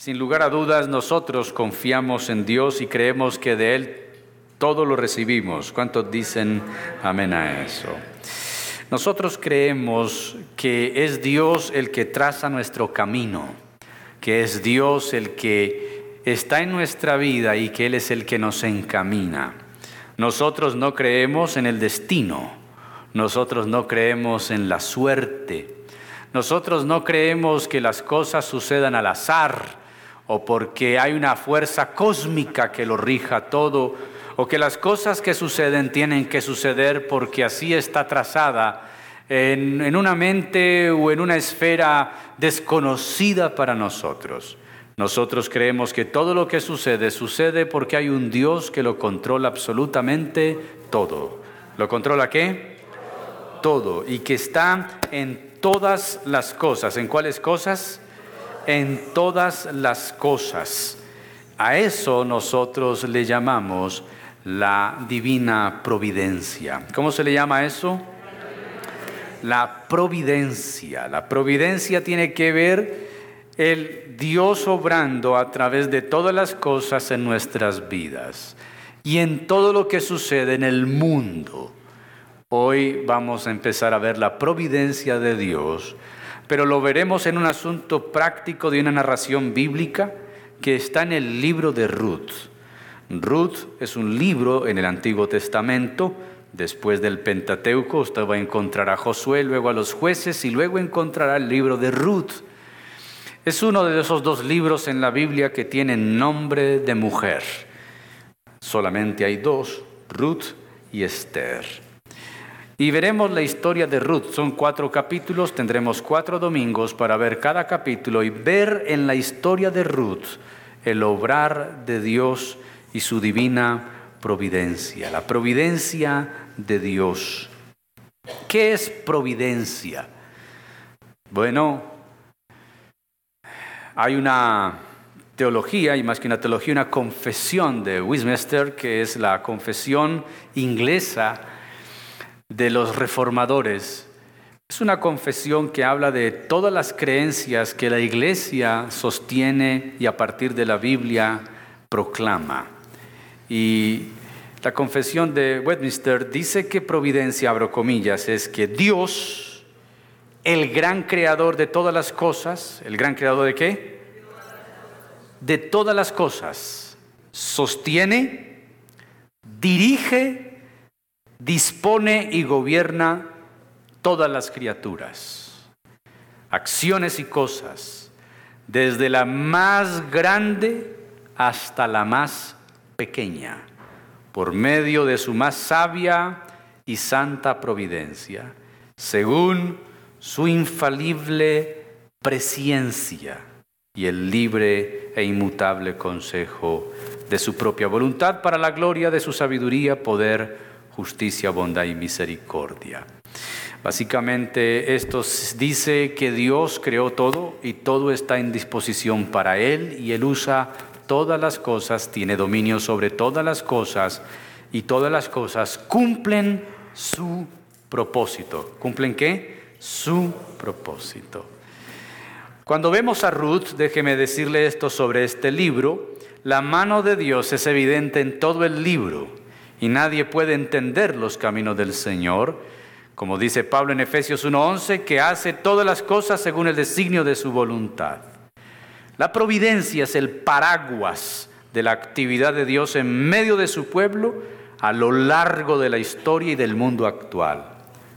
Sin lugar a dudas, nosotros confiamos en Dios y creemos que de Él todo lo recibimos. ¿Cuántos dicen amén a eso? Nosotros creemos que es Dios el que traza nuestro camino, que es Dios el que está en nuestra vida y que Él es el que nos encamina. Nosotros no creemos en el destino, nosotros no creemos en la suerte, nosotros no creemos que las cosas sucedan al azar o porque hay una fuerza cósmica que lo rija todo, o que las cosas que suceden tienen que suceder porque así está trazada en, en, una mente o en una esfera desconocida para nosotros. Nosotros creemos que todo lo que sucede sucede porque hay un Dios que lo controla absolutamente todo. ¿Lo controla qué? Todo. Y que está en todas las cosas. ¿En cuáles cosas? En todas las cosas. A eso nosotros le llamamos la divina providencia. ¿Cómo se le llama eso? La providencia. La providencia tiene que ver el Dios obrando a través de todas las cosas en nuestras vidas y en todo lo que sucede en el mundo. Hoy vamos a empezar a ver la providencia de Dios pero lo veremos en un asunto práctico de una narración bíblica que está en el libro de Ruth. Ruth es un libro en el Antiguo Testamento, después del Pentateuco, usted va a encontrar a Josué, luego a los jueces y luego encontrará el libro de Ruth. Es uno de esos dos libros en la Biblia que tienen nombre de mujer. Solamente hay dos, Ruth y Esther. Y veremos la historia de Ruth. Son cuatro capítulos, tendremos cuatro domingos para ver cada capítulo y ver en la historia de Ruth el obrar de Dios y su divina providencia. La providencia de Dios. ¿Qué es providencia? Bueno, hay una teología, y más que una teología, una confesión de Westminster, que es la confesión inglesa de los reformadores. Es una confesión que habla de todas las creencias que la iglesia sostiene y a partir de la Biblia proclama. Y la confesión de Westminster dice que providencia, abro comillas, es que Dios, el gran creador de todas las cosas, ¿el gran creador de qué? De todas las cosas, sostiene, dirige dispone y gobierna todas las criaturas, acciones y cosas, desde la más grande hasta la más pequeña, por medio de su más sabia y santa providencia, según su infalible presciencia y el libre e inmutable consejo de su propia voluntad para la gloria de su sabiduría, poder, justicia, bondad y misericordia. Básicamente esto dice que Dios creó todo y todo está en disposición para Él y Él usa todas las cosas, tiene dominio sobre todas las cosas y todas las cosas cumplen su propósito. ¿Cumplen qué? Su propósito. Cuando vemos a Ruth, déjeme decirle esto sobre este libro, la mano de Dios es evidente en todo el libro y nadie puede entender los caminos del Señor, como dice Pablo en Efesios 1:11, que hace todas las cosas según el designio de su voluntad. La providencia es el paraguas de la actividad de Dios en medio de su pueblo a lo largo de la historia y del mundo actual.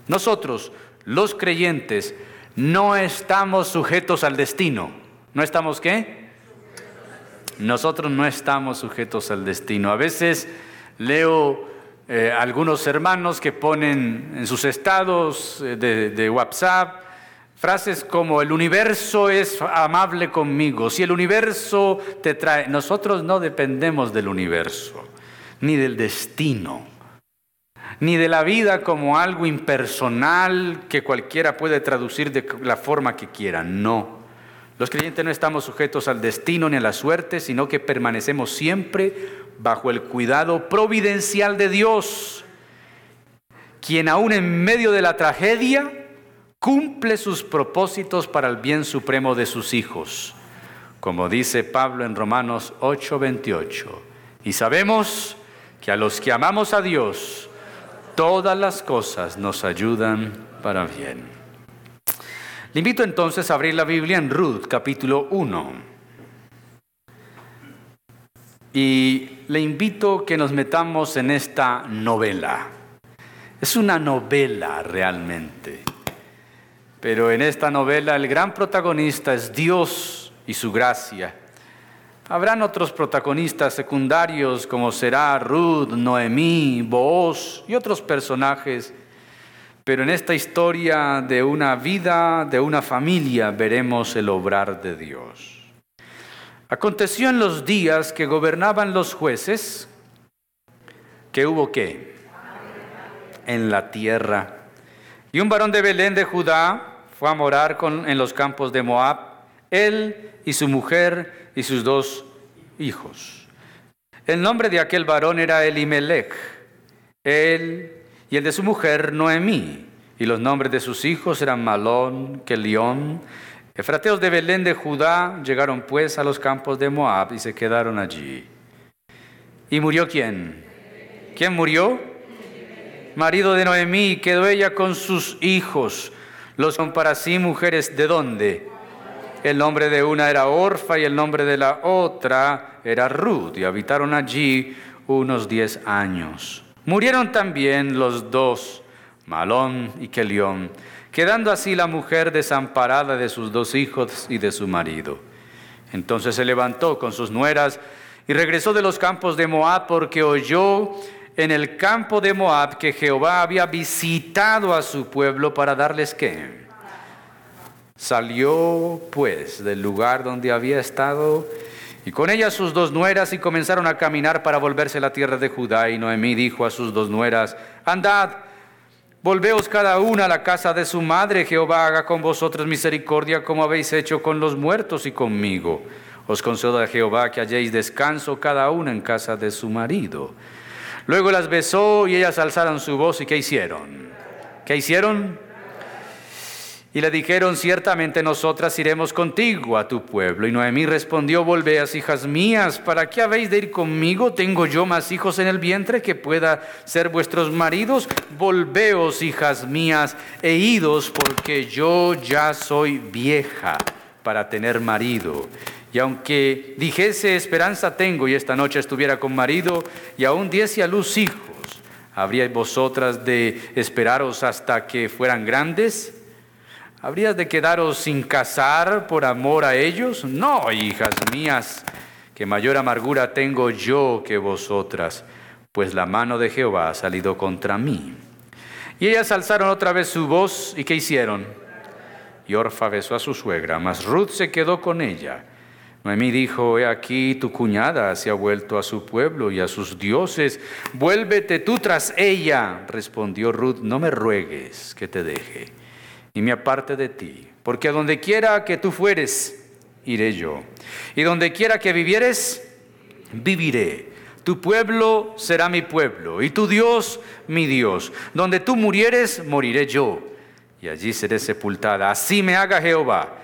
Nosotros, los creyentes, no estamos sujetos al destino. ¿No estamos qué? Nosotros no estamos sujetos al destino. A veces Leo eh, algunos hermanos que ponen en sus estados eh, de, WhatsApp frases como el universo es amable conmigo, si el universo te trae, nosotros no dependemos del universo, ni del destino, ni de la vida como algo impersonal que cualquiera puede traducir de la forma que quiera, no. Los creyentes no estamos sujetos al destino ni a la suerte, sino que permanecemos siempre bajo el cuidado providencial de Dios, quien aún en medio de la tragedia cumple sus propósitos para el bien supremo de sus hijos. como dice Pablo en Romanos 8:28. Y sabemos que a los que amamos a Dios, todas las cosas nos ayudan para bien. Le invito entonces a abrir la Biblia en Ruth, capítulo 1. Y le invito que nos metamos en esta novela. Es una novela realmente. Pero en esta novela el gran protagonista es Dios y su gracia. Habrán otros protagonistas secundarios como será Ruth, Noemí, Booz y otros personajes, pero en esta historia de una vida, de una familia, veremos el obrar de Dios. Aconteció en los días que gobernaban los jueces que hubo qué? En la tierra. Y un varón de Belén de Judá fue a morar en los campos de Moab, él y su mujer y sus dos hijos. El nombre de aquel varón era Elimelech, él y el de su mujer Noemí, y los nombres de sus hijos eran Malón, Kelión. Efrateos de Belén de Judá llegaron pues a los campos de Moab y se quedaron allí. ¿Y murió quién? ¿Quién murió? Marido de Noemí, quedó ella con sus hijos los son para sí mujeres de dónde? El nombre de una era Orfa y el nombre de la otra era Ruth y habitaron allí unos diez años. Murieron también los dos, Malón y Kelión, quedando así la mujer desamparada de sus dos hijos y de su marido. Entonces se levantó con sus nueras y regresó de los campos de Moab porque oyó en el campo de Moab que Jehová había visitado a su pueblo para darles qué. Salió pues del lugar donde había estado y con ella sus dos nueras y comenzaron a caminar para volverse a la tierra de Judá. Y Noemí dijo a sus dos nueras, andad, volveos cada una a la casa de su madre, Jehová haga con vosotros misericordia como habéis hecho con los muertos y conmigo. Os concedo a Jehová que halléis descanso cada una en casa de su marido. Luego las besó y ellas alzaron su voz y ¿qué hicieron? ¿Qué hicieron? Y le dijeron, ciertamente nosotras iremos contigo a tu pueblo. Y Noemí respondió, volveas, hijas mías, ¿para qué habéis de ir conmigo? ¿Tengo yo más hijos en el vientre que pueda ser vuestros maridos? Volveos, hijas mías, e idos, porque yo ya soy vieja para tener marido. Y aunque dijese esperanza tengo y esta noche estuviera con marido y aún diese a luz hijos, ¿habríais vosotras de esperaros hasta que fueran grandes? ¿Habrías de quedaros sin casar por amor a ellos? No, hijas mías, que mayor amargura tengo yo que vosotras, pues la mano de Jehová ha salido contra mí. Y ellas alzaron otra vez su voz y ¿qué hicieron? Y Orfa besó a su suegra, mas Ruth se quedó con ella. Noemí dijo, he aquí tu cuñada se ha vuelto a su pueblo y a sus dioses, vuélvete tú tras ella. Respondió Ruth, no me ruegues que te deje y me aparte de ti, porque a donde quiera que tú fueres, iré yo, y donde quiera que vivieres, viviré. Tu pueblo será mi pueblo, y tu Dios mi Dios. Donde tú murieres, moriré yo, y allí seré sepultada. Así me haga Jehová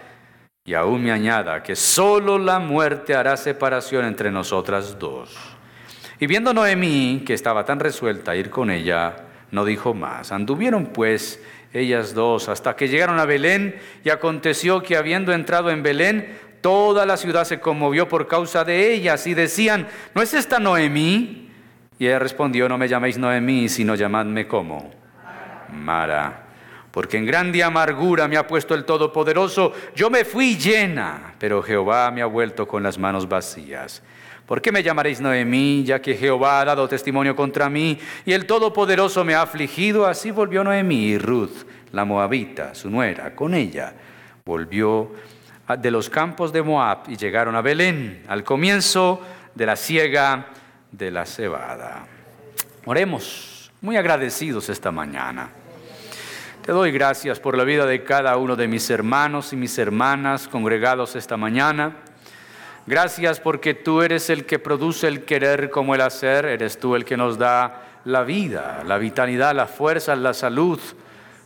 y aún me añada que solo la muerte hará separación entre nosotras dos. Y viendo Noemí que estaba tan resuelta a ir con ella, no dijo más. Anduvieron pues ellas dos hasta que llegaron a Belén y aconteció que habiendo entrado en Belén, toda la ciudad se conmovió por causa de ellas y decían, ¿no es esta Noemí? Y ella respondió, no me llaméis Noemí, sino llamadme como Mara porque en grande amargura me ha puesto el Todopoderoso. Yo me fui llena, pero Jehová me ha vuelto con las manos vacías. ¿Por qué me llamaréis Noemí, ya que Jehová ha dado testimonio contra mí y el Todopoderoso me ha afligido? Así volvió Noemí y Ruth, la moabita, su nuera, con ella. Volvió de los campos de Moab y llegaron a Belén, al comienzo de la siega de la cebada. Oremos, muy agradecidos esta mañana. Te doy gracias por la vida de cada uno de mis hermanos y mis hermanas congregados esta mañana. Gracias porque tú eres el que produce el querer como el hacer, eres tú el que nos da la vida, la vitalidad, la fuerza, la salud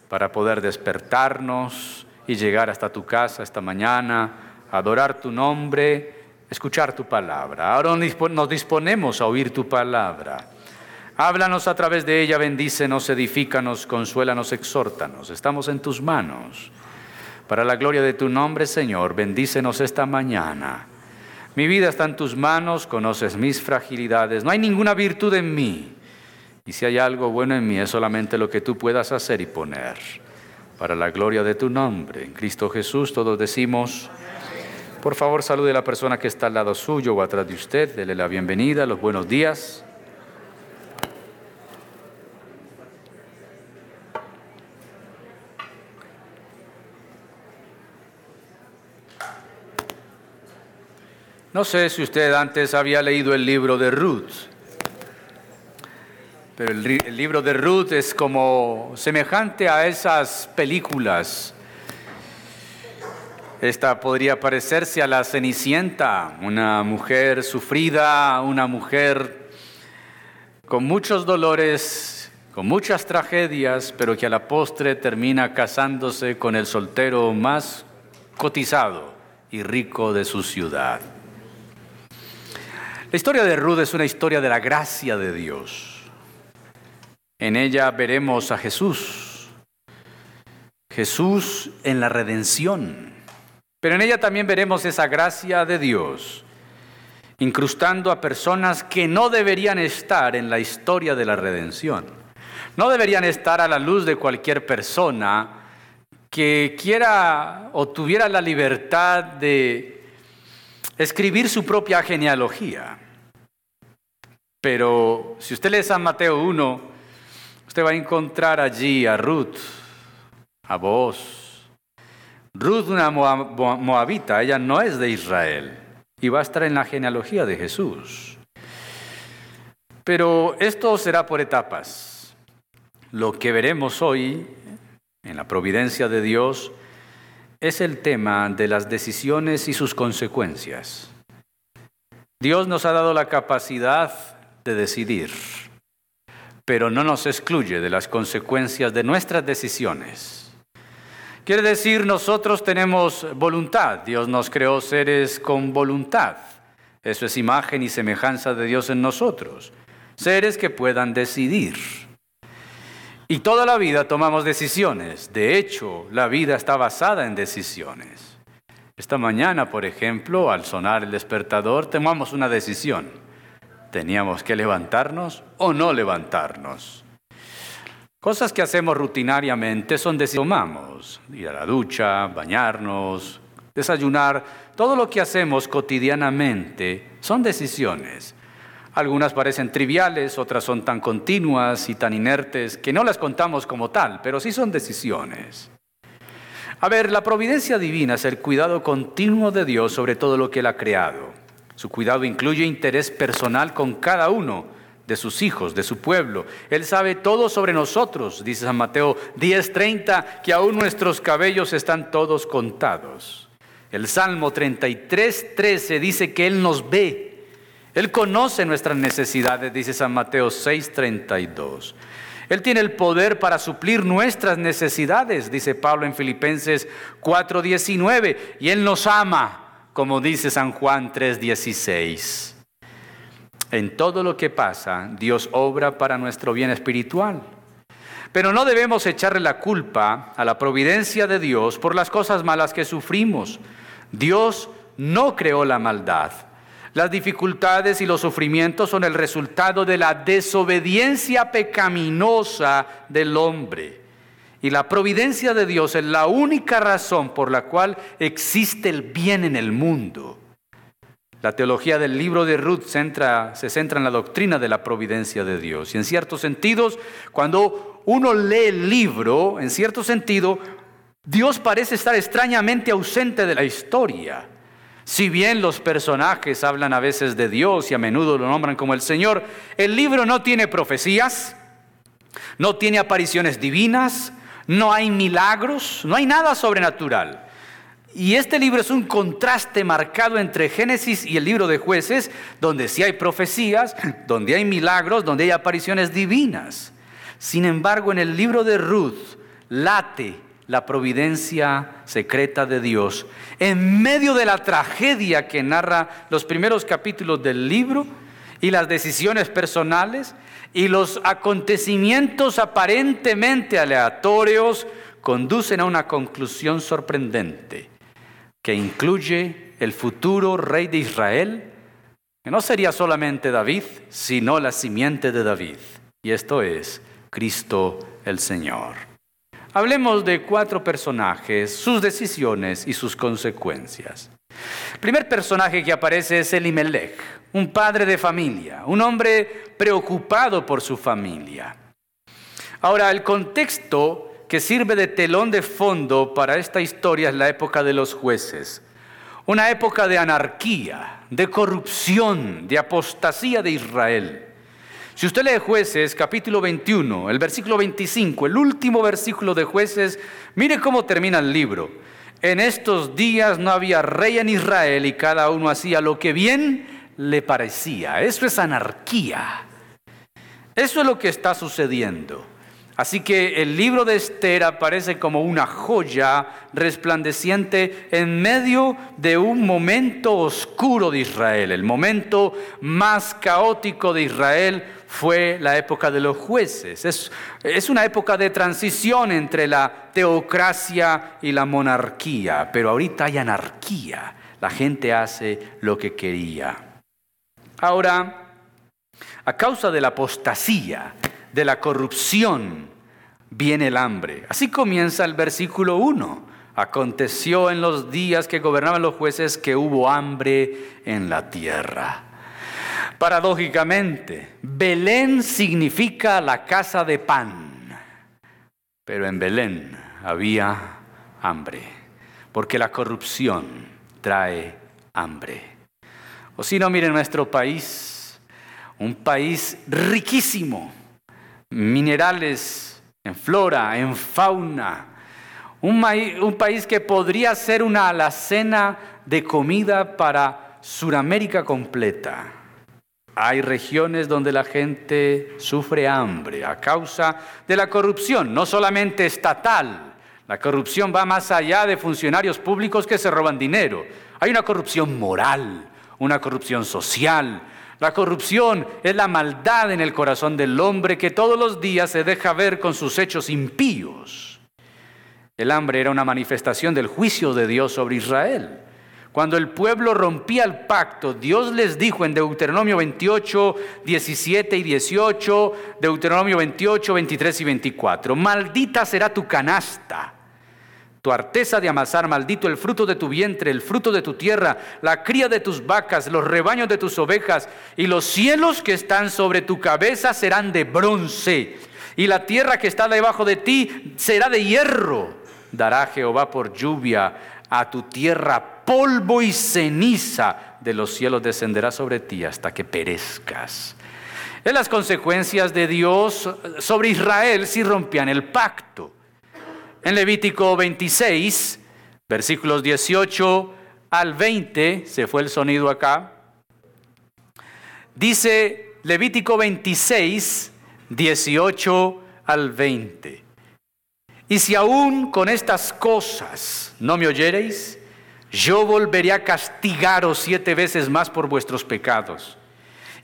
para poder despertarnos y llegar hasta tu casa esta mañana adorar tu nombre, escuchar tu palabra. Ahora nos disponemos a oír tu palabra. Háblanos a través de ella, bendícenos, edifícanos, consuélanos, exhórtanos. Estamos en tus manos. Para la gloria de tu nombre, Señor, bendícenos esta mañana. Mi vida está en tus manos, conoces mis fragilidades. No hay ninguna virtud en mí. Y si hay algo bueno en mí, es solamente lo que tú puedas hacer y poner. Para la gloria de tu nombre, en Cristo Jesús, todos decimos, por favor salude a la persona que está al lado suyo o atrás de usted, dele la bienvenida, los buenos días. No sé si usted antes había leído el libro de Ruth, pero el, libro de Ruth es como semejante a esas películas. Esta podría parecerse a la Cenicienta, una mujer sufrida, una mujer con muchos dolores, con muchas tragedias, pero que a la postre termina casándose con el soltero más cotizado y rico de su ciudad. La historia de Ruth es una historia de la gracia de Dios. En ella veremos a Jesús, Jesús en la redención, pero en ella también veremos esa gracia de Dios, incrustando a personas que no deberían estar en la historia de la redención. No deberían estar a la luz de cualquier persona que quiera o tuviera la libertad de escribir su propia genealogía. Pero si usted lee San Mateo 1, usted va a encontrar allí a Ruth, a vos. Ruth, una moabita, ella no es de Israel y va a estar en la genealogía de Jesús. Pero esto será por etapas. Lo que veremos hoy en la providencia de Dios es el tema de las decisiones y sus consecuencias. Dios nos ha dado la capacidad de decidir, pero no nos excluye de las consecuencias de nuestras decisiones. Quiere decir, nosotros tenemos voluntad, Dios nos creó seres con voluntad. Eso es imagen y semejanza de Dios en nosotros, seres que puedan decidir. Y toda la vida tomamos decisiones, de hecho, la vida está basada en decisiones. Esta mañana, por ejemplo, al sonar el despertador, tomamos una decisión teníamos que levantarnos o no levantarnos. Cosas que hacemos rutinariamente son decisiones tomamos, ir a la ducha, bañarnos, desayunar, todo lo que hacemos cotidianamente son decisiones. Algunas parecen triviales, otras son tan continuas y tan inertes que no las contamos como tal, pero sí son decisiones. A ver, la providencia divina es el cuidado continuo de Dios sobre todo lo que Él ha creado. Su cuidado incluye interés personal con cada uno de sus hijos, de su pueblo. Él sabe todo sobre nosotros, dice San Mateo 10:30, que aún nuestros cabellos están todos contados. El Salmo 33:13 dice que Él nos ve. Él conoce nuestras necesidades, dice San Mateo 6:32. Él tiene el poder para suplir nuestras necesidades, dice Pablo en Filipenses 4:19, y Él nos ama como dice San Juan 3:16. En todo lo que pasa, Dios obra para nuestro bien espiritual. Pero no debemos echarle la culpa a la providencia de Dios por las cosas malas que sufrimos. Dios no creó la maldad. Las dificultades y los sufrimientos son el resultado de la desobediencia pecaminosa del hombre. Y la providencia de Dios es la única razón por la cual existe el bien en el mundo. La teología del libro de Ruth se centra en la doctrina de la providencia de Dios. Y en ciertos sentidos, cuando uno lee el libro, en cierto sentido, Dios parece estar extrañamente ausente de la historia. Si bien los personajes hablan a veces de Dios y a menudo lo nombran como el Señor, el libro no tiene profecías, no tiene apariciones divinas, no hay milagros, no hay nada sobrenatural. Y este libro es un contraste marcado entre Génesis y el libro de jueces, donde sí hay profecías, donde hay milagros, donde hay apariciones divinas. Sin embargo, en el libro de Ruth late la providencia secreta de Dios. En medio de la tragedia que narra los primeros capítulos del libro y las decisiones personales y los acontecimientos aparentemente aleatorios conducen a una conclusión sorprendente que incluye el futuro rey de Israel, que no sería solamente David, sino la simiente de David. Y esto es Cristo el Señor. Hablemos de cuatro personajes, sus decisiones y sus consecuencias. El primer personaje que aparece es Elimelech, un padre de familia, un hombre preocupado por su familia. Ahora, el contexto que sirve de telón de fondo para esta historia es la época de los jueces, una época de anarquía, de corrupción, de apostasía de Israel. Si usted lee jueces capítulo 21, el versículo 25, el último versículo de jueces, mire cómo termina el libro. En estos días no había rey en Israel y cada uno hacía lo que bien le parecía. Eso es anarquía. Eso es lo que está sucediendo. Así que el libro de Esther aparece como una joya resplandeciente en medio de un momento oscuro de Israel. El momento más caótico de Israel fue la época de los jueces. Es, es, una época de transición entre la teocracia y la monarquía, pero ahorita hay anarquía. La gente hace lo que quería. Ahora, a causa de la apostasía, de la corrupción, viene el hambre. Así comienza el versículo 1. Aconteció en los días que gobernaban los jueces que hubo hambre en la tierra. Paradójicamente, Belén significa la casa de pan, pero en Belén había hambre, porque la corrupción trae hambre. Si no, miren nuestro país, un país riquísimo, minerales en flora, en fauna, un, un país que podría ser una alacena de comida para Suramérica completa hay regiones donde la gente sufre hambre a causa de la corrupción, no solamente estatal. La corrupción va más allá de funcionarios públicos que se roban dinero. Hay una corrupción moral, una corrupción social. La corrupción es la maldad en el corazón del hombre que todos los días se deja ver con sus hechos impíos. El hambre era una manifestación del juicio de Dios sobre Israel. Cuando el pueblo rompía el pacto, Dios les dijo en Deuteronomio 28, 17 y 18, Deuteronomio 28, 23 y 24, maldita será tu canasta, tu arteza de amasar, maldito el fruto de tu vientre, el fruto de tu tierra, la cría de tus vacas, los rebaños de tus ovejas, y los cielos que están sobre tu cabeza serán de bronce, y la tierra que está debajo de ti será de hierro. Dará Jehová por lluvia a tu tierra polvo y ceniza de los cielos descenderá sobre ti hasta que perezcas. En las consecuencias de Dios sobre Israel si rompían el pacto. En Levítico 26, versículos 18 al 20, se fue el sonido acá, dice Levítico 26, 18 al 20. Y si aún con estas cosas no me oyereis, yo volveré a castigaros siete veces más por vuestros pecados.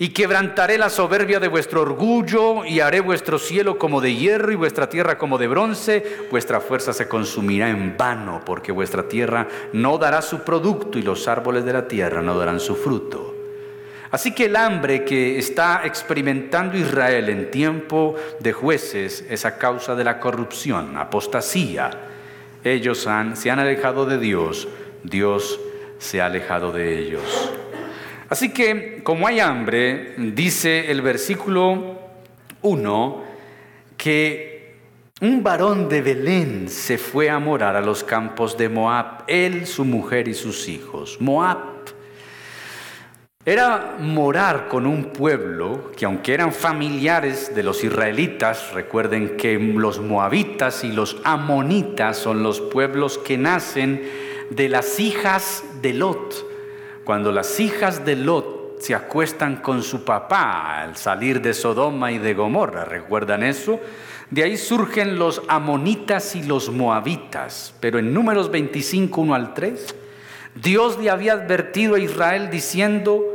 Y quebrantaré la soberbia de vuestro orgullo y haré vuestro cielo como de hierro y vuestra tierra como de bronce. Vuestra fuerza se consumirá en vano porque vuestra tierra no dará su producto y los árboles de la tierra no darán su fruto. Así que el hambre que está experimentando Israel en tiempo de jueces es a causa de la corrupción, apostasía. Ellos se han alejado de Dios, Dios se ha alejado de ellos. Así que como hay hambre, dice el versículo 1, que un varón de Belén se fue a morar a los campos de Moab, él, su mujer y sus hijos. Moab era morar con un pueblo que aunque eran familiares de los israelitas, recuerden que los moabitas y los amonitas son los pueblos que nacen de las hijas de Lot. Cuando las hijas de Lot se acuestan con su papá al salir de Sodoma y de Gomorra. ¿Recuerdan eso? De ahí surgen los amonitas y los moabitas. Pero en números 25, 1 al 3, Dios le había advertido a Israel diciendo,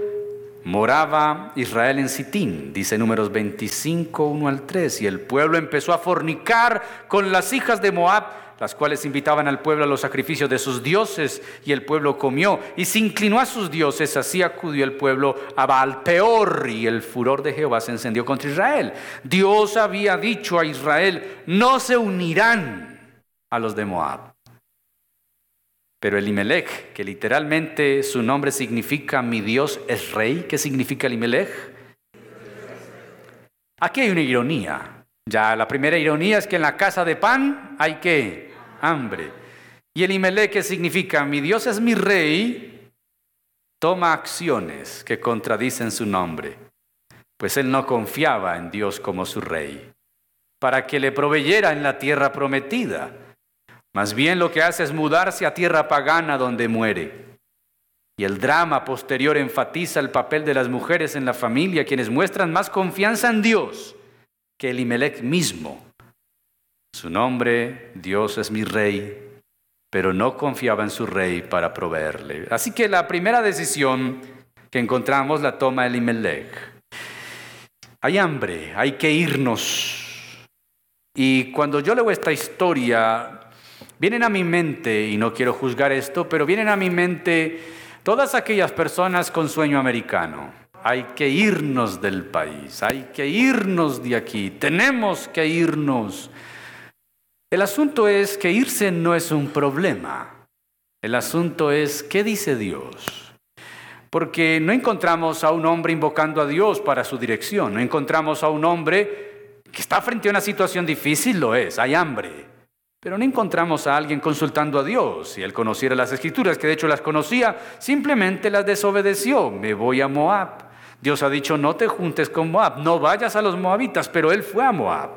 moraba Israel en Sitín, dice números 25, 1 al 3, y el pueblo empezó a fornicar con las hijas de Moab las cuales invitaban al pueblo a los sacrificios de sus dioses, y el pueblo comió y se inclinó a sus dioses, así acudió el pueblo a Baal peor, y el furor de Jehová se encendió contra Israel. Dios había dicho a Israel, no se unirán a los de Moab. Pero Elimelech, que literalmente su nombre significa mi Dios es rey, ¿qué significa Elimelech? Aquí hay una ironía. Ya la primera ironía es que en la casa de pan hay que hambre. Y el Imele que significa mi Dios es mi rey, toma acciones que contradicen su nombre, pues él no confiaba en Dios como su rey, para que le proveyera en la tierra prometida. Más bien lo que hace es mudarse a tierra pagana donde muere. Y el drama posterior enfatiza el papel de las mujeres en la familia, quienes muestran más confianza en Dios que Elimelech mismo. Su nombre, Dios es mi rey, pero no confiaba en su rey para proveerle. Así que la primera decisión que encontramos la toma Elimelech. Hay hambre, hay que irnos. Y cuando yo leo esta historia, vienen a mi mente, y no quiero juzgar esto, pero vienen a mi mente todas aquellas personas con sueño americano hay que irnos del país, hay que irnos de aquí, tenemos que irnos. El asunto es que irse no es un problema, el asunto es qué dice Dios. Porque no encontramos a un hombre invocando a Dios para su dirección, no encontramos a un hombre que está frente a una situación difícil, lo es, hay hambre. Pero no encontramos a alguien consultando a Dios. Si él conociera las escrituras, que de hecho las conocía, simplemente las desobedeció. Me voy a Moab. Dios ha dicho, no te juntes con Moab, no vayas a los moabitas, pero él fue a Moab.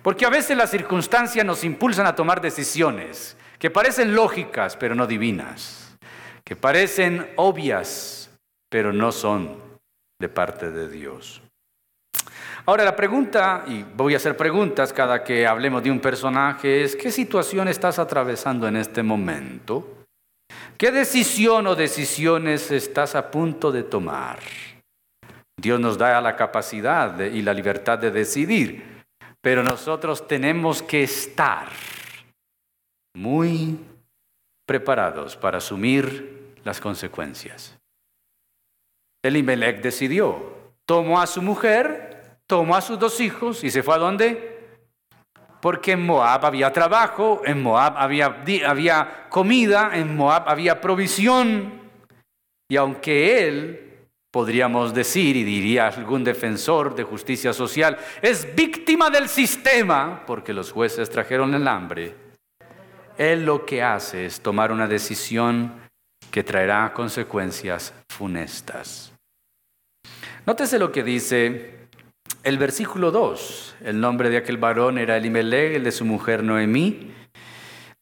Porque a veces las circunstancias nos impulsan a tomar decisiones que parecen lógicas, pero no divinas, que parecen obvias, pero no son de parte de Dios. Ahora la pregunta, y voy a hacer preguntas cada que hablemos de un personaje, es ¿qué situación estás atravesando en este momento? ¿Qué decisión o decisiones estás a punto de tomar? Dios nos da la capacidad y la libertad de decidir, pero nosotros tenemos que estar muy preparados para asumir las consecuencias. Elimelech decidió, tomó a su mujer, tomó a sus dos hijos y se fue a dónde? Porque en Moab había trabajo, en Moab había, había comida, en Moab había provisión. Y aunque él podríamos decir, y diría algún defensor de justicia social, es víctima del sistema porque los jueces trajeron el hambre. Él lo que hace es tomar una decisión que traerá consecuencias funestas. Nótese lo que dice el versículo 2. El nombre de aquel varón era Elimelech, el de su mujer Noemí.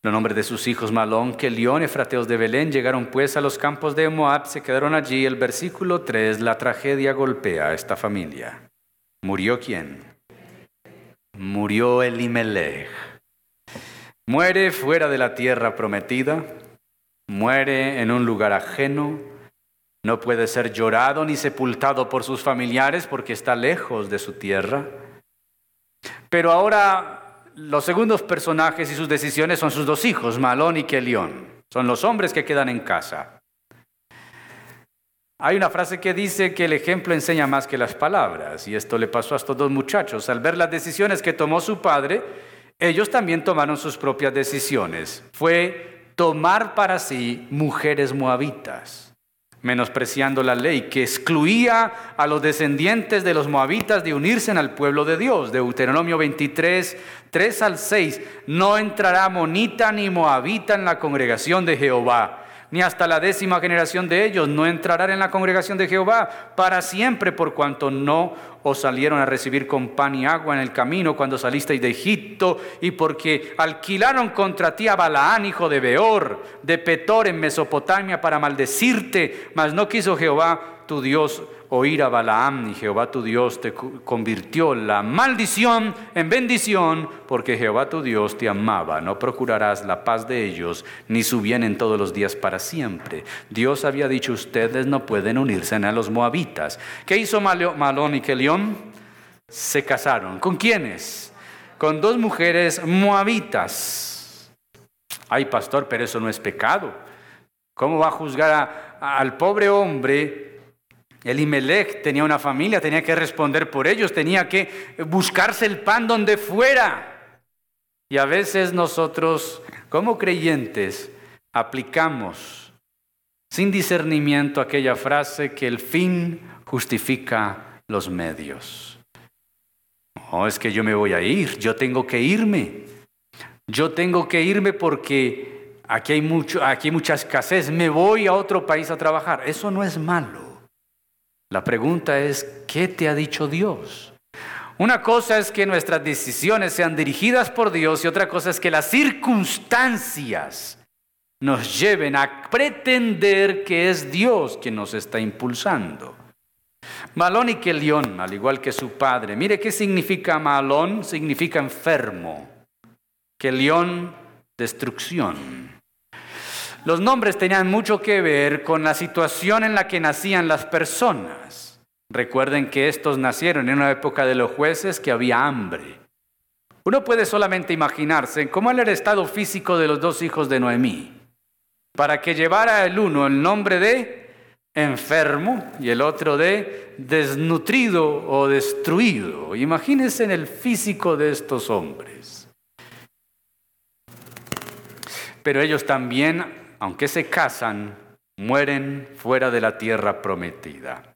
Los nombres de sus hijos Malón, Kelión, Efrateos de Belén, llegaron pues a los campos de Moab, se quedaron allí. El versículo 3, la tragedia golpea a esta familia. ¿Murió quién? Murió Elimelech. Muere fuera de la tierra prometida, muere en un lugar ajeno, no puede ser llorado ni sepultado por sus familiares porque está lejos de su tierra. Pero ahora los segundos personajes y sus decisiones son sus dos hijos, Malón y Kelión. Son los hombres que quedan en casa. Hay una frase que dice que el ejemplo enseña más que las palabras, y esto le pasó a estos dos muchachos. Al ver las decisiones que tomó su padre, ellos también tomaron sus propias decisiones. Fue tomar para sí mujeres moabitas menospreciando la ley que excluía a los descendientes de los moabitas de unirse al pueblo de Dios. Deuteronomio 23, 3 al 6, no entrará monita ni moabita en la congregación de Jehová ni hasta la décima generación de ellos no entrarán en la congregación de Jehová para siempre, por cuanto no os salieron a recibir con pan y agua en el camino cuando salisteis de Egipto, y porque alquilaron contra ti a Balaán, hijo de Beor, de Petor en Mesopotamia, para maldecirte, mas no quiso Jehová tu Dios oír a Balaam y Jehová tu Dios te convirtió la maldición en bendición porque Jehová tu Dios te amaba. No procurarás la paz de ellos ni su bien en todos los días para siempre. Dios había dicho ustedes no pueden unirse a los moabitas. ¿Qué hizo Malón y Kelión? Se casaron. ¿Con quiénes? Con dos mujeres moabitas. Ay, pastor, pero eso no es pecado. ¿Cómo va a juzgar al pobre hombre Elimelech tenía una familia, tenía que responder por ellos, tenía que buscarse el pan donde fuera. Y a veces nosotros, como creyentes, aplicamos sin discernimiento aquella frase que el fin justifica los medios. No, es que yo me voy a ir, yo tengo que irme. Yo tengo que irme porque aquí hay, mucho, aquí hay mucha escasez, me voy a otro país a trabajar. Eso no es malo. La pregunta es, ¿qué te ha dicho Dios? Una cosa es que nuestras decisiones sean dirigidas por Dios y otra cosa es que las circunstancias nos lleven a pretender que es Dios quien nos está impulsando. Malón y Kelión, al igual que su padre. Mire qué significa Malón, significa enfermo. Kelión, destrucción. Los nombres tenían mucho que ver con la situación en la que nacían las personas. Recuerden que estos nacieron en una época de los jueces que había hambre. Uno puede solamente imaginarse cómo era el estado físico de los dos hijos de Noemí, para que llevara el uno el nombre de enfermo y el otro de desnutrido o destruido. Imagínense en el físico de estos hombres. Pero ellos también aunque se casan, mueren fuera de la tierra prometida.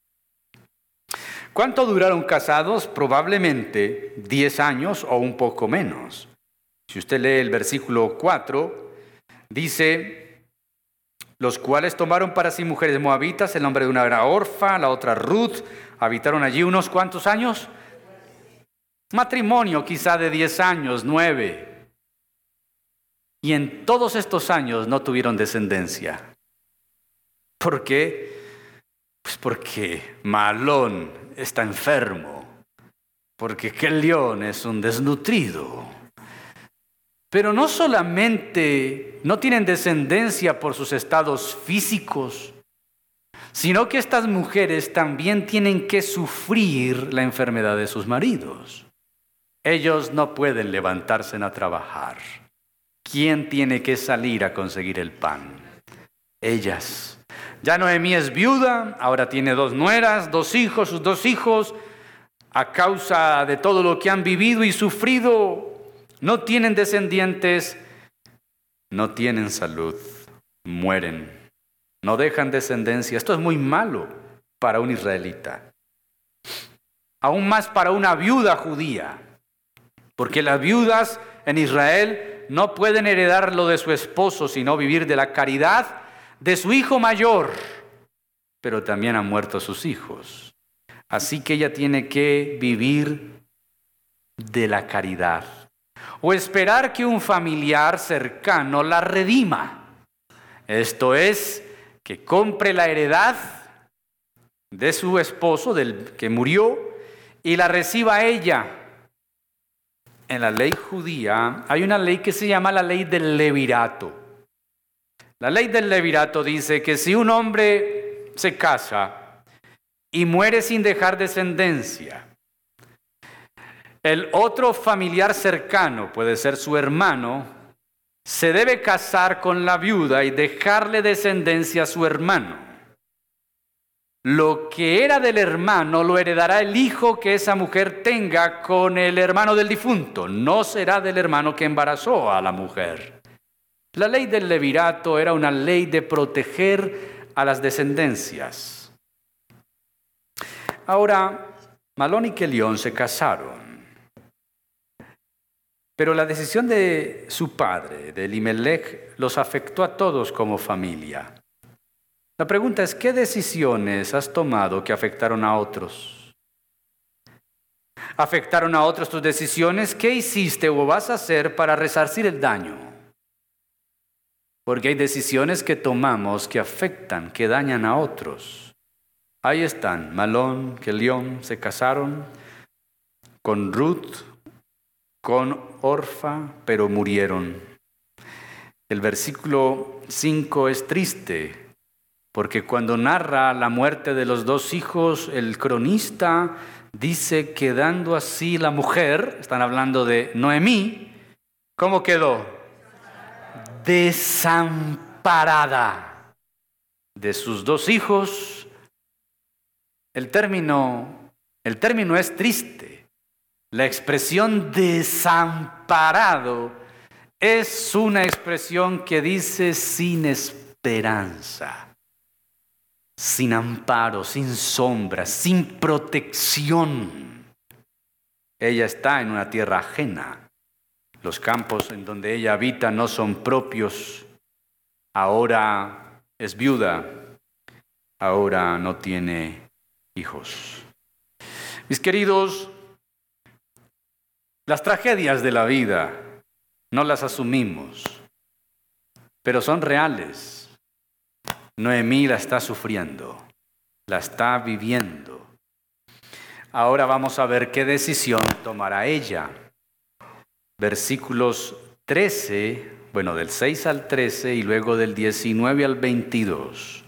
¿Cuánto duraron casados? Probablemente 10 años o un poco menos. Si usted lee el versículo 4, dice, los cuales tomaron para sí mujeres moabitas, el nombre de una era Orfa, la otra Ruth, habitaron allí unos cuantos años. Matrimonio quizá de 10 años, 9. Y en todos estos años no tuvieron descendencia. ¿Por qué? Pues porque Malón está enfermo, porque Kelión es un desnutrido. Pero no solamente no tienen descendencia por sus estados físicos, sino que estas mujeres también tienen que sufrir la enfermedad de sus maridos. Ellos no pueden levantarse a trabajar. ¿Quién tiene que salir a conseguir el pan? Ellas. Ya Noemí es viuda, ahora tiene dos nueras, dos hijos, sus dos hijos, a causa de todo lo que han vivido y sufrido, no tienen descendientes, no tienen salud, mueren, no dejan descendencia. Esto es muy malo para un israelita, aún más para una viuda judía, porque las viudas en Israel no pueden heredar lo de su esposo, sino vivir de la caridad de su hijo mayor. Pero también han muerto sus hijos. Así que ella tiene que vivir de la caridad. O esperar que un familiar cercano la redima. Esto es, que compre la heredad de su esposo, del que murió, y la reciba ella en la ley judía hay una ley que se llama la ley del levirato. La ley del levirato dice que si un hombre se casa y muere sin dejar descendencia, el otro familiar cercano, puede ser su hermano, se debe casar con la viuda y dejarle descendencia a su hermano. Lo que era del hermano lo heredará el hijo que esa mujer tenga con el hermano del difunto. No será del hermano que embarazó a la mujer. La ley del levirato era una ley de proteger a las descendencias. Ahora, Malón y Kelión se casaron. Pero la decisión de su padre, de Elimelech, los afectó a todos como familia. La pregunta es, ¿qué decisiones has tomado que afectaron a otros? ¿Afectaron a otros tus decisiones? ¿Qué hiciste o vas a hacer para resarcir el daño? Porque hay decisiones que tomamos que afectan, que dañan a otros. Ahí están, Malón, Kelión se casaron con Ruth, con Orfa, pero murieron. El versículo 5 es triste, porque cuando narra la muerte de los dos hijos, el cronista dice, quedando así la mujer, están hablando de Noemí, ¿cómo quedó? Desamparada de sus dos hijos. El término, el término es triste. La expresión desamparado es una expresión que dice sin esperanza sin amparo, sin sombra, sin protección. Ella está en una tierra ajena. Los campos en donde ella habita no son propios. Ahora es viuda. Ahora no tiene hijos. Mis queridos, las tragedias de la vida no las asumimos, pero son reales Noemí la está sufriendo, la está viviendo. Ahora vamos a ver qué decisión tomará ella. Versículos 13, bueno, del 6 al 13 y luego del 19 al 22.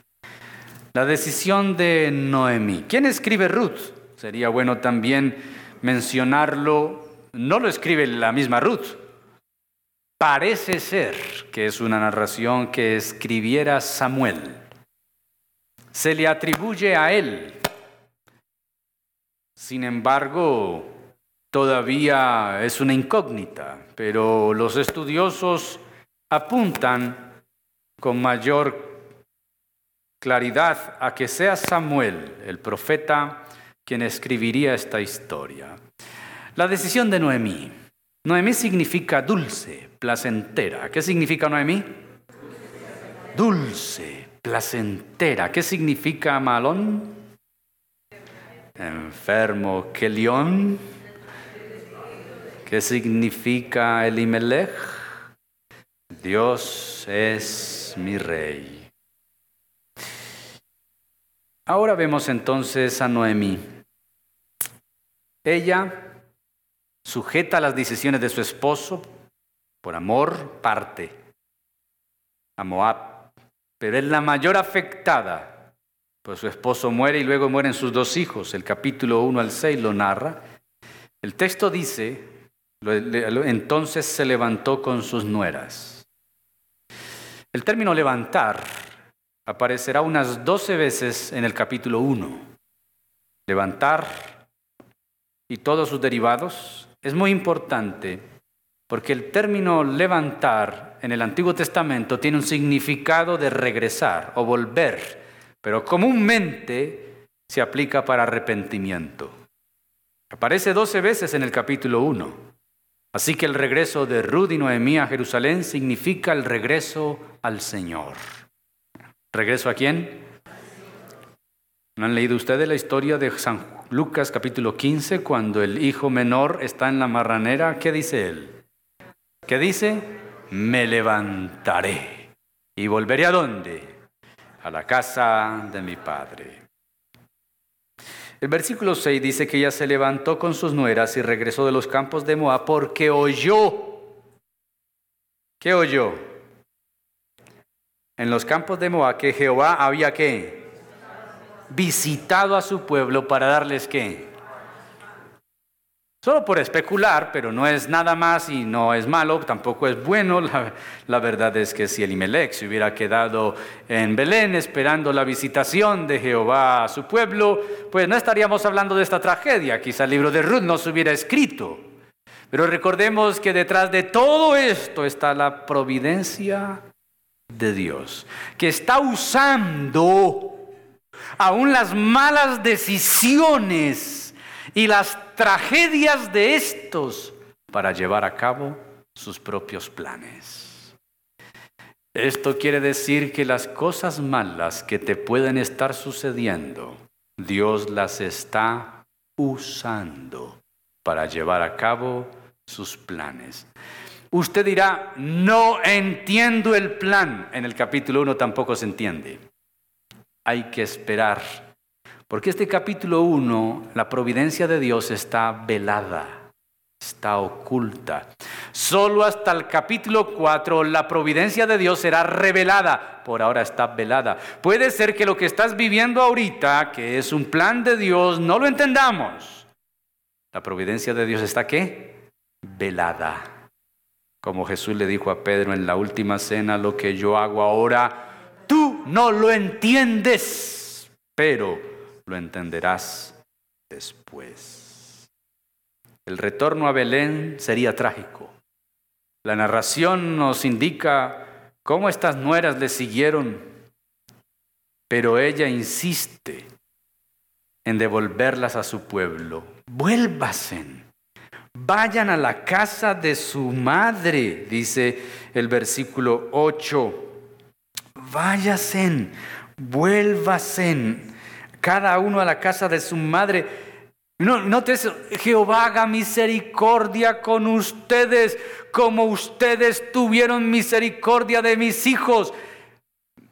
La decisión de Noemí. ¿Quién escribe Ruth? Sería bueno también mencionarlo. No lo escribe la misma Ruth. Parece ser que es una narración que escribiera Samuel se le atribuye a él. Sin embargo, todavía es una incógnita, pero los estudiosos apuntan con mayor claridad a que sea Samuel, el profeta, quien escribiría esta historia. La decisión de Noemí. Noemí significa dulce, placentera. ¿Qué significa Noemí? Dulce, placentera. ¿Qué significa malón? Enfermo, Kelión. ¿Qué significa Elimelech? Dios es mi rey. Ahora vemos entonces a Noemí. Ella, sujeta a las decisiones de su esposo, por amor, parte a Moab pero es la mayor afectada, pues su esposo muere y luego mueren sus dos hijos. El capítulo 1 al 6 lo narra. El texto dice, entonces se levantó con sus nueras. El término levantar aparecerá unas 12 veces en el capítulo 1. Levantar y todos sus derivados es muy importante porque el término levantar en el Antiguo Testamento tiene un significado de regresar o volver, pero comúnmente se aplica para arrepentimiento. Aparece 12 veces en el capítulo 1. Así que el regreso de Ruth y Noemí a Jerusalén significa el regreso al Señor. ¿Regreso a quién? ¿No han leído ustedes la historia de San Lucas capítulo 15 cuando el hijo menor está en la marranera? ¿Qué dice él? ¿Qué dice? Me levantaré y volveré a dónde? A la casa de mi padre. El versículo 6 dice que ella se levantó con sus nueras y regresó de los campos de Moab porque oyó. ¿Qué oyó? En los campos de Moab que Jehová había que visitado a su pueblo para darles qué? Solo por especular, pero no es nada más y no es malo, tampoco es bueno. La, verdad es que si Elimelech se hubiera quedado en Belén esperando la visitación de Jehová a su pueblo, pues no estaríamos hablando de esta tragedia. Quizá el libro de Ruth no se hubiera escrito. Pero recordemos que detrás de todo esto está la providencia de Dios, que está usando aún las malas decisiones y las tragedias de estos para llevar a cabo sus propios planes. Esto quiere decir que las cosas malas que te pueden estar sucediendo, Dios las está usando para llevar a cabo sus planes. Usted dirá, no entiendo el plan. En el capítulo 1 tampoco se entiende. Hay que esperar Porque este capítulo 1, la providencia de Dios está velada, está oculta. Solo hasta el capítulo 4 la providencia de Dios será revelada. Por ahora está velada. Puede ser que lo que estás viviendo ahorita, que es un plan de Dios, no lo entendamos. La providencia de Dios está qué? Velada. Como Jesús le dijo a Pedro en la última cena, lo que yo hago ahora, tú no lo entiendes, pero lo entenderás después. El retorno a Belén sería trágico. La narración nos indica cómo estas nueras le siguieron, pero ella insiste en devolverlas a su pueblo. Vuélvasen, vayan a la casa de su madre, dice el versículo 8. Váyasen, vuélvasen, cada uno a la casa de su madre. No, notes, Jehová haga misericordia con ustedes como ustedes tuvieron misericordia de mis hijos.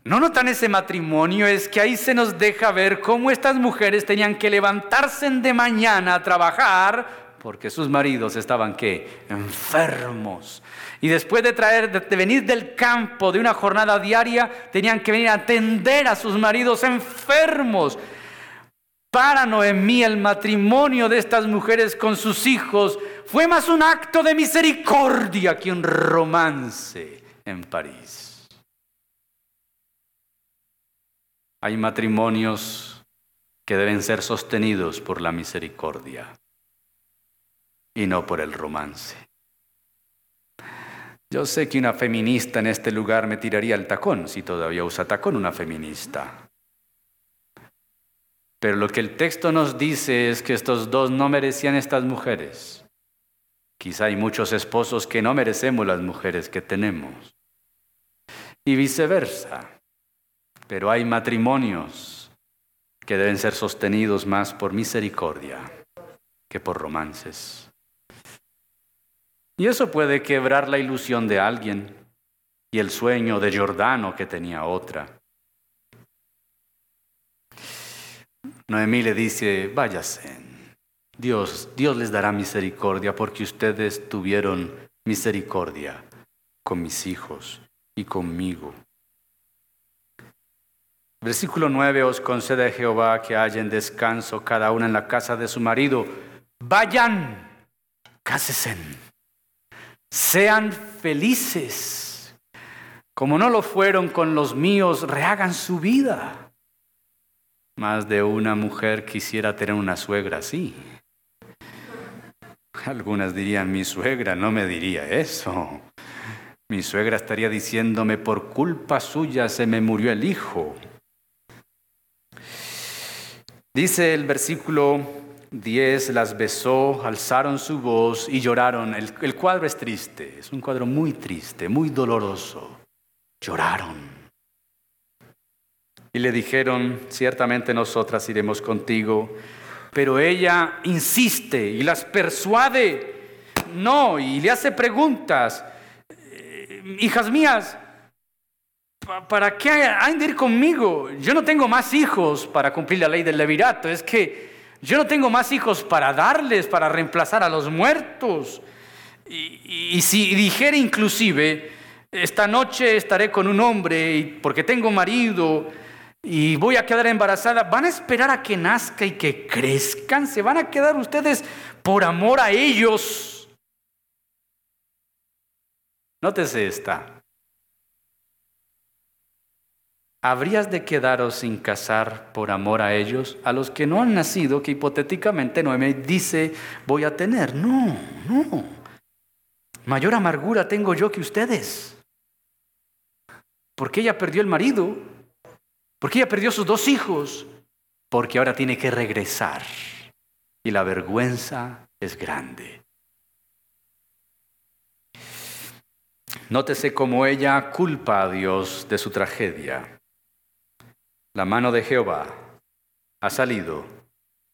¿No notan ese matrimonio? Es que ahí se nos deja ver cómo estas mujeres tenían que levantarse de mañana a trabajar porque sus maridos estaban qué? Enfermos. Y después de traer de venir del campo de una jornada diaria, tenían que venir a atender a sus maridos enfermos. Para Noemí el matrimonio de estas mujeres con sus hijos fue más un acto de misericordia que un romance en París. Hay matrimonios que deben ser sostenidos por la misericordia y no por el romance. Yo sé que una feminista en este lugar me tiraría el tacón, si todavía usa tacón una feminista. Pero lo que el texto nos dice es que estos dos no merecían estas mujeres. Quizá hay muchos esposos que no merecemos las mujeres que tenemos. Y viceversa. Pero hay matrimonios que deben ser sostenidos más por misericordia que por romances. Y eso puede quebrar la ilusión de alguien y el sueño de Jordano que tenía otra. Noemí le dice, váyase. Dios, Dios les dará misericordia porque ustedes tuvieron misericordia con mis hijos y conmigo. Versículo 9, os concede Jehová que hallen descanso cada una en la casa de su marido. Vayan, cásesen, sean felices. Como no lo fueron con los míos, rehagan su vida. Más de una mujer quisiera tener una suegra así. Algunas dirían, mi suegra no me diría eso. Mi suegra estaría diciéndome, por culpa suya se me murió el hijo. Dice el versículo 10, las besó, alzaron su voz y lloraron. El, el cuadro es triste, es un cuadro muy triste, muy doloroso. Lloraron. Y le dijeron, ciertamente nosotras iremos contigo. Pero ella insiste y las persuade. No, y le hace preguntas. Eh, hijas mías, ¿para qué han de ir conmigo? Yo no tengo más hijos para cumplir la ley del levirato. Es que yo no tengo más hijos para darles, para reemplazar a los muertos. Y, y si dijera inclusive, esta noche estaré con un hombre porque tengo marido y voy a quedar embarazada, van a esperar a que nazca y que crezcan, se van a quedar ustedes por amor a ellos. Nótese esta. ¿Habrías de quedaros sin casar por amor a ellos, a los que no han nacido, que hipotéticamente Noemí dice voy a tener? No, no. Mayor amargura tengo yo que ustedes. Porque ella perdió el marido, porque ella perdió sus dos hijos, porque ahora tiene que regresar. Y la vergüenza es grande. Nótese cómo ella culpa a Dios de su tragedia. La mano de Jehová ha salido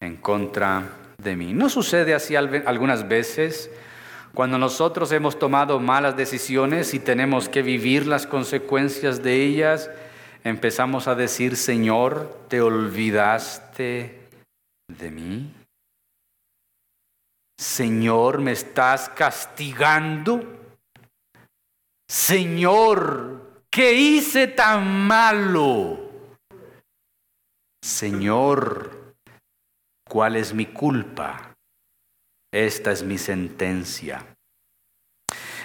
en contra de mí. ¿No sucede así algunas veces cuando nosotros hemos tomado malas decisiones y tenemos que vivir las consecuencias de ellas? Empezamos a decir, Señor, ¿te olvidaste de mí? Señor, ¿me estás castigando? Señor, ¿qué hice tan malo? Señor, ¿cuál es mi culpa? Esta es mi sentencia.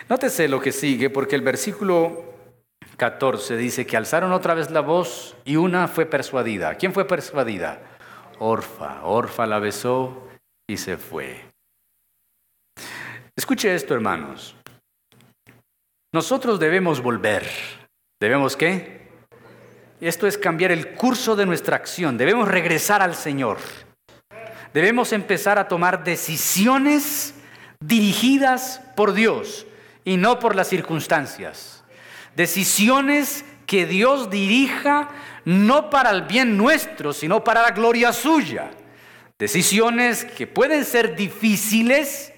Nótese lo que sigue, porque el versículo 14 dice que alzaron otra vez la voz y una fue persuadida. ¿Quién fue persuadida? Orfa. Orfa la besó y se fue. Escuche esto, hermanos. Nosotros debemos volver. ¿Debemos qué? Esto es cambiar el curso de nuestra acción. Debemos regresar al Señor. Debemos empezar a tomar decisiones dirigidas por Dios y no por las circunstancias. Decisiones que Dios dirija no para el bien nuestro, sino para la gloria suya. Decisiones que pueden ser difíciles,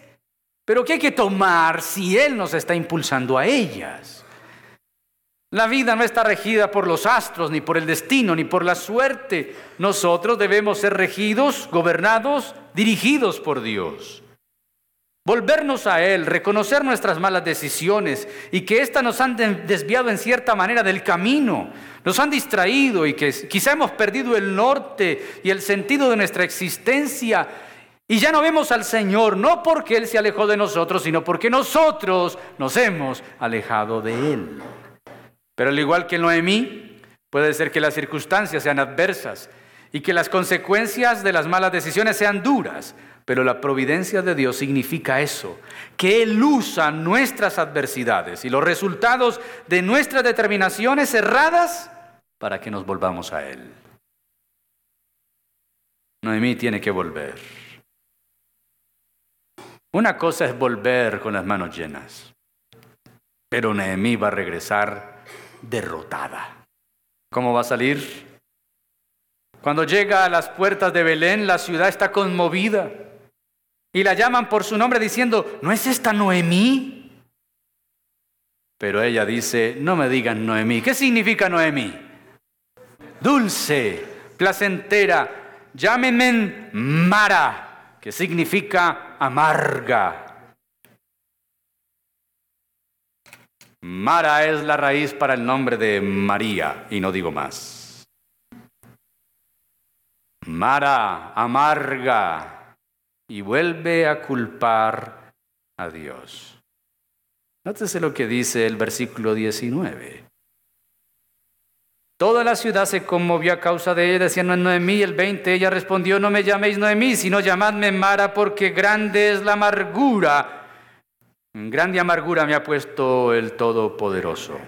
pero que hay que tomar si Él nos está impulsando a ellas. La vida no está regida por los astros, ni por el destino, ni por la suerte. Nosotros debemos ser regidos, gobernados, dirigidos por Dios. Volvernos a Él, reconocer nuestras malas decisiones y que éstas nos han desviado en cierta manera del camino, nos han distraído y que quizá hemos perdido el norte y el sentido de nuestra existencia y ya no vemos al Señor, no porque Él se alejó de nosotros, sino porque nosotros nos hemos alejado de Él. Pero al igual que Noemí, puede ser que las circunstancias sean adversas y que las consecuencias de las malas decisiones sean duras, pero la providencia de Dios significa eso, que Él usa nuestras adversidades y los resultados de nuestras determinaciones erradas para que nos volvamos a Él. Noemí tiene que volver. Una cosa es volver con las manos llenas, pero Nehemí va a regresar derrotada. ¿Cómo va a salir? Cuando llega a las puertas de Belén, la ciudad está conmovida y la llaman por su nombre diciendo, ¿no es esta Noemí? Pero ella dice, no me digan Noemí. ¿Qué significa Noemí? Dulce, placentera, llámenme Mara que significa amarga. Mara es la raíz para el nombre de María, y no digo más. Mara, amarga, y vuelve a culpar a Dios. Nótese lo que dice el versículo 19. Toda la ciudad se conmovió a causa de ella, decían, no Noemí. El 20, ella respondió, no me llaméis Noemí, sino llamadme Mara, porque grande es la amargura. Grande amargura me ha puesto el Todopoderoso.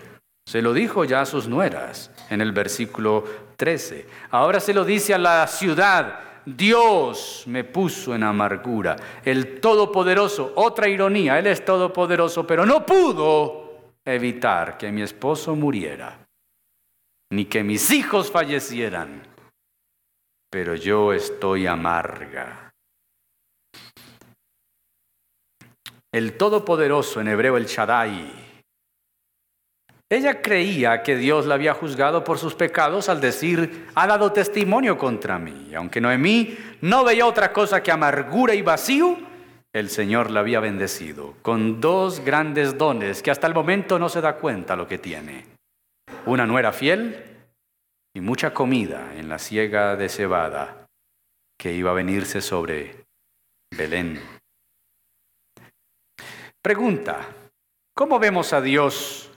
Se lo dijo ya a sus nueras en el versículo 13. Ahora se lo dice a la ciudad, Dios me puso en amargura. El Todopoderoso, otra ironía, Él es Todopoderoso, pero no pudo evitar que mi esposo muriera ni que mis hijos fallecieran, pero yo estoy amarga. El Todopoderoso, en hebreo el Shaddai, ella creía que Dios la había juzgado por sus pecados al decir, ha dado testimonio contra mí. Aunque Noemí no veía otra cosa que amargura y vacío, el Señor la había bendecido con dos grandes dones que hasta el momento no se da cuenta lo que tiene una nuera fiel y mucha comida en la siega de cebada que iba a venirse sobre Belén. Pregunta, ¿cómo vemos a Dios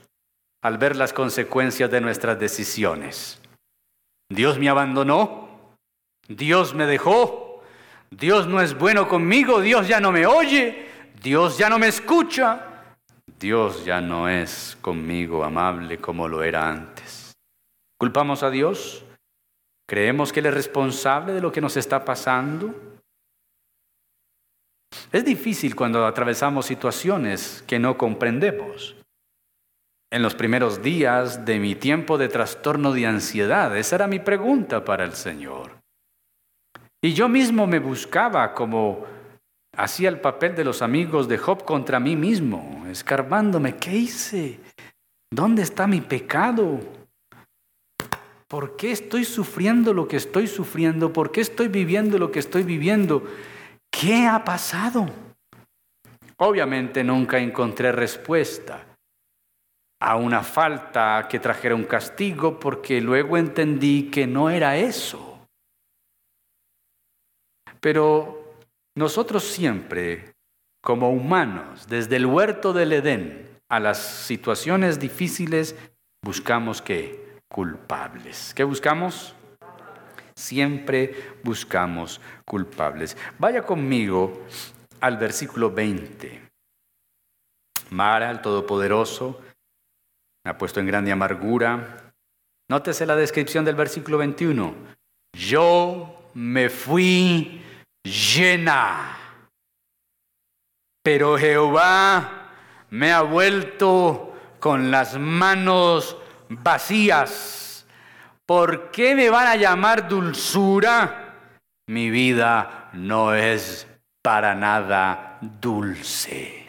al ver las consecuencias de nuestras decisiones? ¿Dios me abandonó? ¿Dios me dejó? ¿Dios no es bueno conmigo? ¿Dios ya no me oye? ¿Dios ya no me escucha? Dios ya no es conmigo amable como lo era antes. ¿Culpamos a Dios? ¿Creemos que Él es responsable de lo que nos está pasando? Es difícil cuando atravesamos situaciones que no comprendemos. En los primeros días de mi tiempo de trastorno de ansiedad, esa era mi pregunta para el Señor. Y yo mismo me buscaba como hacía el papel de los amigos de Job contra mí mismo, escarbándome, ¿qué hice? ¿Dónde está mi pecado? ¿por qué estoy sufriendo lo que estoy sufriendo? ¿Por qué estoy viviendo lo que estoy viviendo? ¿Qué ha pasado? Obviamente nunca encontré respuesta a una falta que trajera un castigo porque luego entendí que no era eso. Pero nosotros siempre, como humanos, desde el huerto del Edén a las situaciones difíciles, buscamos que culpables. ¿Qué buscamos? Siempre buscamos culpables. Vaya conmigo al versículo 20. Mara, el Todopoderoso, ha puesto en grande amargura. Nótese la descripción del versículo 21. Yo me fui llena, pero Jehová me ha vuelto con las manos vacías. ¿Por qué me van a llamar dulzura? Mi vida no es para nada dulce.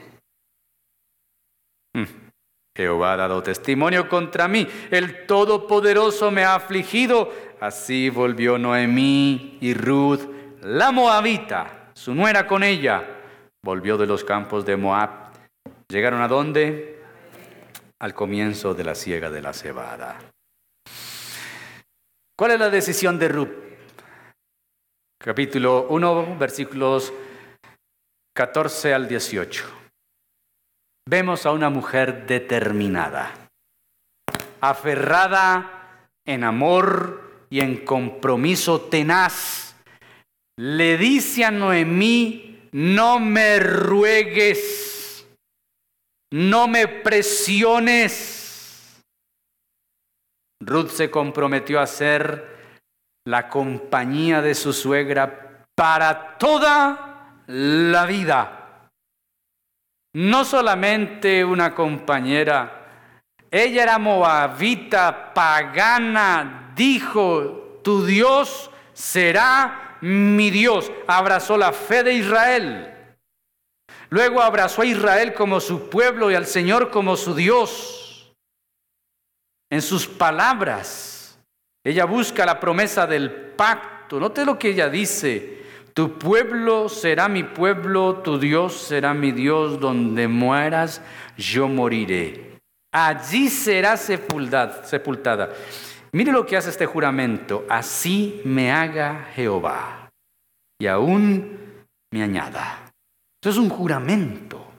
Jehová ha dado testimonio contra mí, el Todopoderoso me ha afligido. Así volvió Noemí y Ruth, la moabita, su nuera con ella, volvió de los campos de Moab. ¿Llegaron a dónde? Al comienzo de la siega de la cebada. ¿Cuál es la decisión de Ruth? Capítulo 1, versículos 14 al 18. Vemos a una mujer determinada, aferrada en amor y en compromiso tenaz. Le dice a Noemí, no me ruegues, no me presiones. Ruth se comprometió a ser la compañía de su suegra para toda la vida. No solamente una compañera, ella era moabita, pagana, dijo, tu Dios será mi Dios. Abrazó la fe de Israel. Luego abrazó a Israel como su pueblo y al Señor como su Dios. En sus palabras, ella busca la promesa del pacto. Note lo que ella dice. Tu pueblo será mi pueblo, tu Dios será mi Dios, donde mueras yo moriré. Allí será sepultada. Mire lo que hace este juramento, así me haga Jehová y aún me añada. Es un juramento.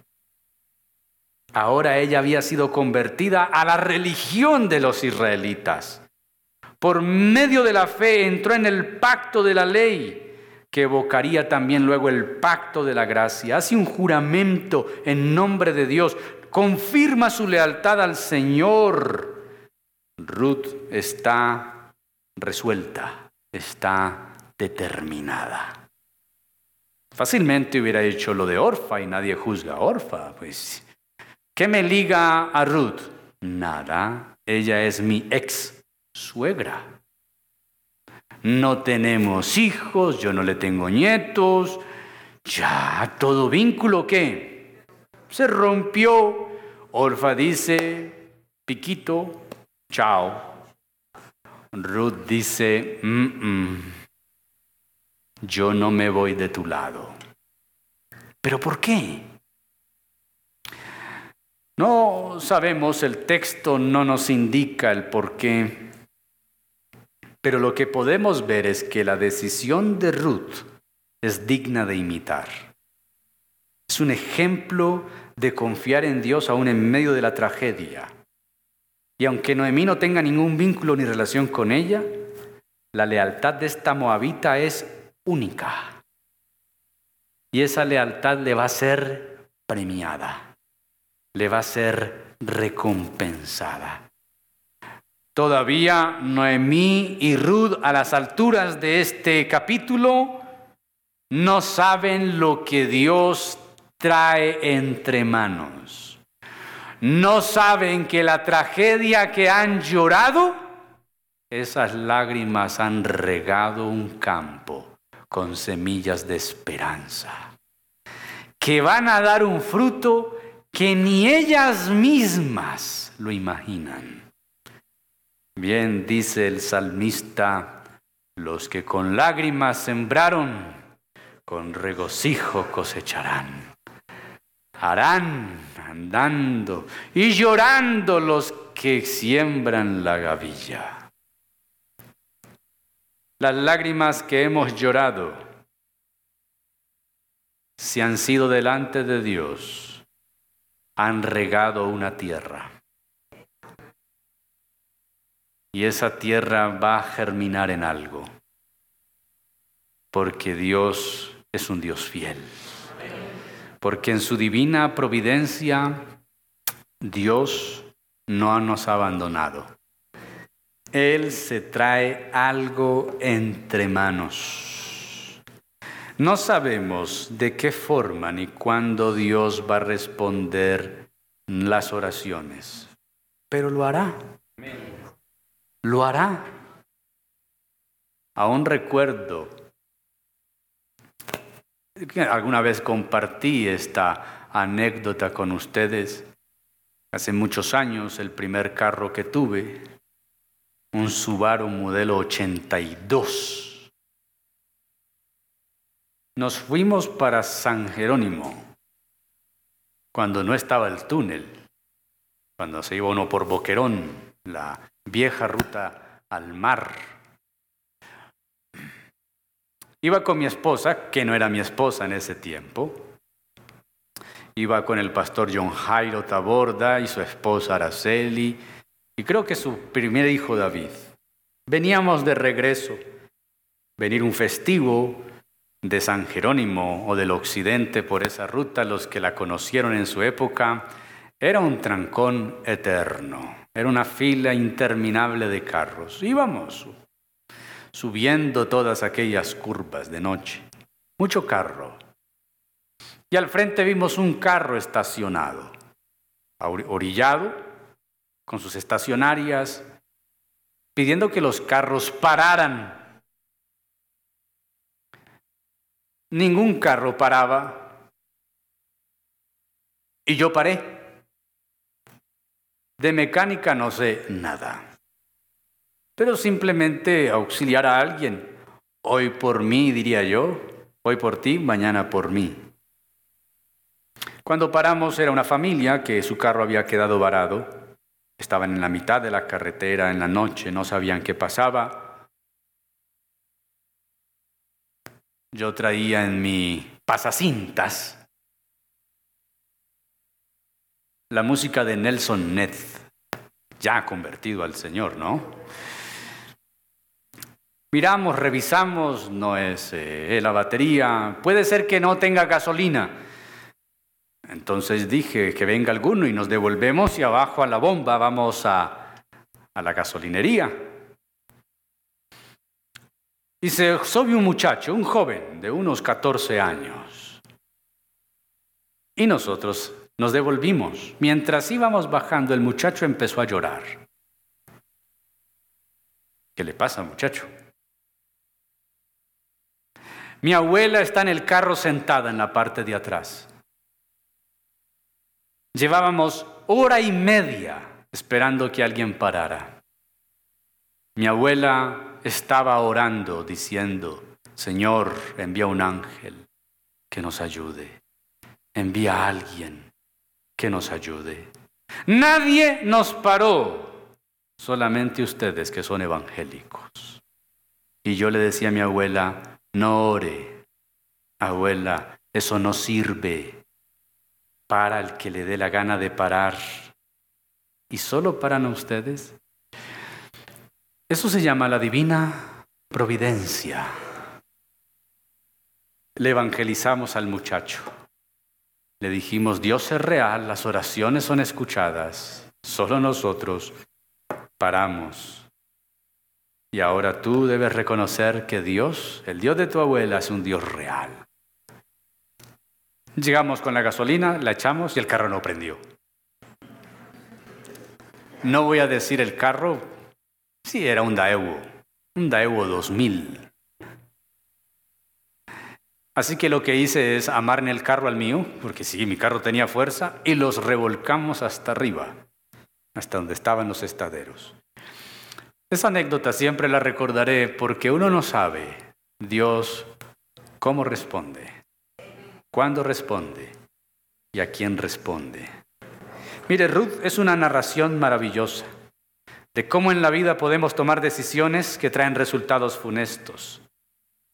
Ahora ella había sido convertida a la religión de los israelitas. Por medio de la fe entró en el pacto de la ley que evocaría también luego el pacto de la gracia. Hace un juramento en nombre de Dios, confirma su lealtad al Señor. Ruth está resuelta, está determinada. Fácilmente hubiera hecho lo de Orfa y nadie juzga a Orfa. Pues, ¿qué me liga a Ruth? Nada, ella es mi ex suegra no tenemos hijos, yo no le tengo nietos, ya todo vínculo que se rompió. Orfa dice, piquito, chao. Ruth dice, yo no me voy de tu lado. ¿Pero por qué? No sabemos, el texto no nos indica el por qué. Pero lo que podemos ver es que la decisión de Ruth es digna de imitar. Es un ejemplo de confiar en Dios aún en medio de la tragedia. Y aunque Noemí no tenga ningún vínculo ni relación con ella, la lealtad de esta moabita es única. Y esa lealtad le va a ser premiada, le va a ser recompensada. Todavía Noemí y Ruth a las alturas de este capítulo no saben lo que Dios trae entre manos. No saben que la tragedia que han llorado, esas lágrimas han regado un campo con semillas de esperanza, que van a dar un fruto que ni ellas mismas lo imaginan. Bien dice el salmista, los que con lágrimas sembraron, con regocijo cosecharán. Harán andando y llorando los que siembran la gavilla. Las lágrimas que hemos llorado, si han sido delante de Dios, han regado una tierra. Y esa tierra va a germinar en algo, porque Dios es un Dios fiel. Porque en su divina providencia Dios no nos ha abandonado. Él se trae algo entre manos. No sabemos de qué forma ni cuándo Dios va a responder las oraciones, pero lo hará. Lo hará. Aún recuerdo Alguna vez compartí esta anécdota con ustedes. Hace muchos años, el primer carro que tuve, un Subaru modelo 82. Nos fuimos para San Jerónimo, cuando no estaba el túnel, cuando se iba uno por Boquerón, la vieja ruta al mar. Iba con mi esposa, que no era mi esposa en ese tiempo. Iba con el pastor John Jairo Taborda y su esposa Araceli, y creo que su primer hijo David. Veníamos de regreso, venir un festivo de San Jerónimo o del occidente por esa ruta, los que la conocieron en su época, era un trancón eterno, era una fila interminable de carros. Íbamos subiendo todas aquellas curvas de noche. Mucho carro. Y al frente vimos un carro estacionado, orillado, con sus estacionarias, pidiendo que los carros pararan. Ningún carro paraba. Y yo paré. De mecánica no sé nada pero simplemente auxiliar a alguien. Hoy por mí, diría yo, hoy por ti, mañana por mí. Cuando paramos era una familia que su carro había quedado varado, estaban en la mitad de la carretera en la noche, no sabían qué pasaba. Yo traía en mi pasacintas la música de Nelson Ned, ya convertido al Señor, ¿no? Miramos, revisamos, no es eh, la batería, puede ser que no tenga gasolina. Entonces dije que venga alguno y nos devolvemos y abajo a la bomba vamos a, a la gasolinería. Y se sube un muchacho, un joven de unos 14 años. Y nosotros nos devolvimos. Mientras íbamos bajando, el muchacho empezó a llorar. ¿Qué le pasa, muchacho? Mi abuela está en el carro sentada en la parte de atrás. Llevábamos hora y media esperando que alguien parara. Mi abuela estaba orando diciendo, Señor, envía un ángel que nos ayude. Envía a alguien que nos ayude. Nadie nos paró, solamente ustedes que son evangélicos. Y yo le decía a mi abuela, no ore, abuela, eso no sirve para el que le dé la gana de parar. ¿Y solo paran a ustedes? Eso se llama la divina providencia. Le evangelizamos al muchacho. Le dijimos, Dios es real, las oraciones son escuchadas. Solo nosotros paramos y ahora tú debes reconocer que Dios, el Dios de tu abuela, es un Dios real. Llegamos con la gasolina, la echamos y el carro no prendió. No voy a decir el carro, sí era un Daewoo, un Daewoo 2000. Así que lo que hice es amar en el carro al mío, porque sí, mi carro tenía fuerza, y los revolcamos hasta arriba, hasta donde estaban los estaderos. Esa anécdota siempre la recordaré porque uno no sabe Dios cómo responde, cuándo responde y a quién responde. Mire, Ruth es una narración maravillosa de cómo en la vida podemos tomar decisiones que traen resultados funestos.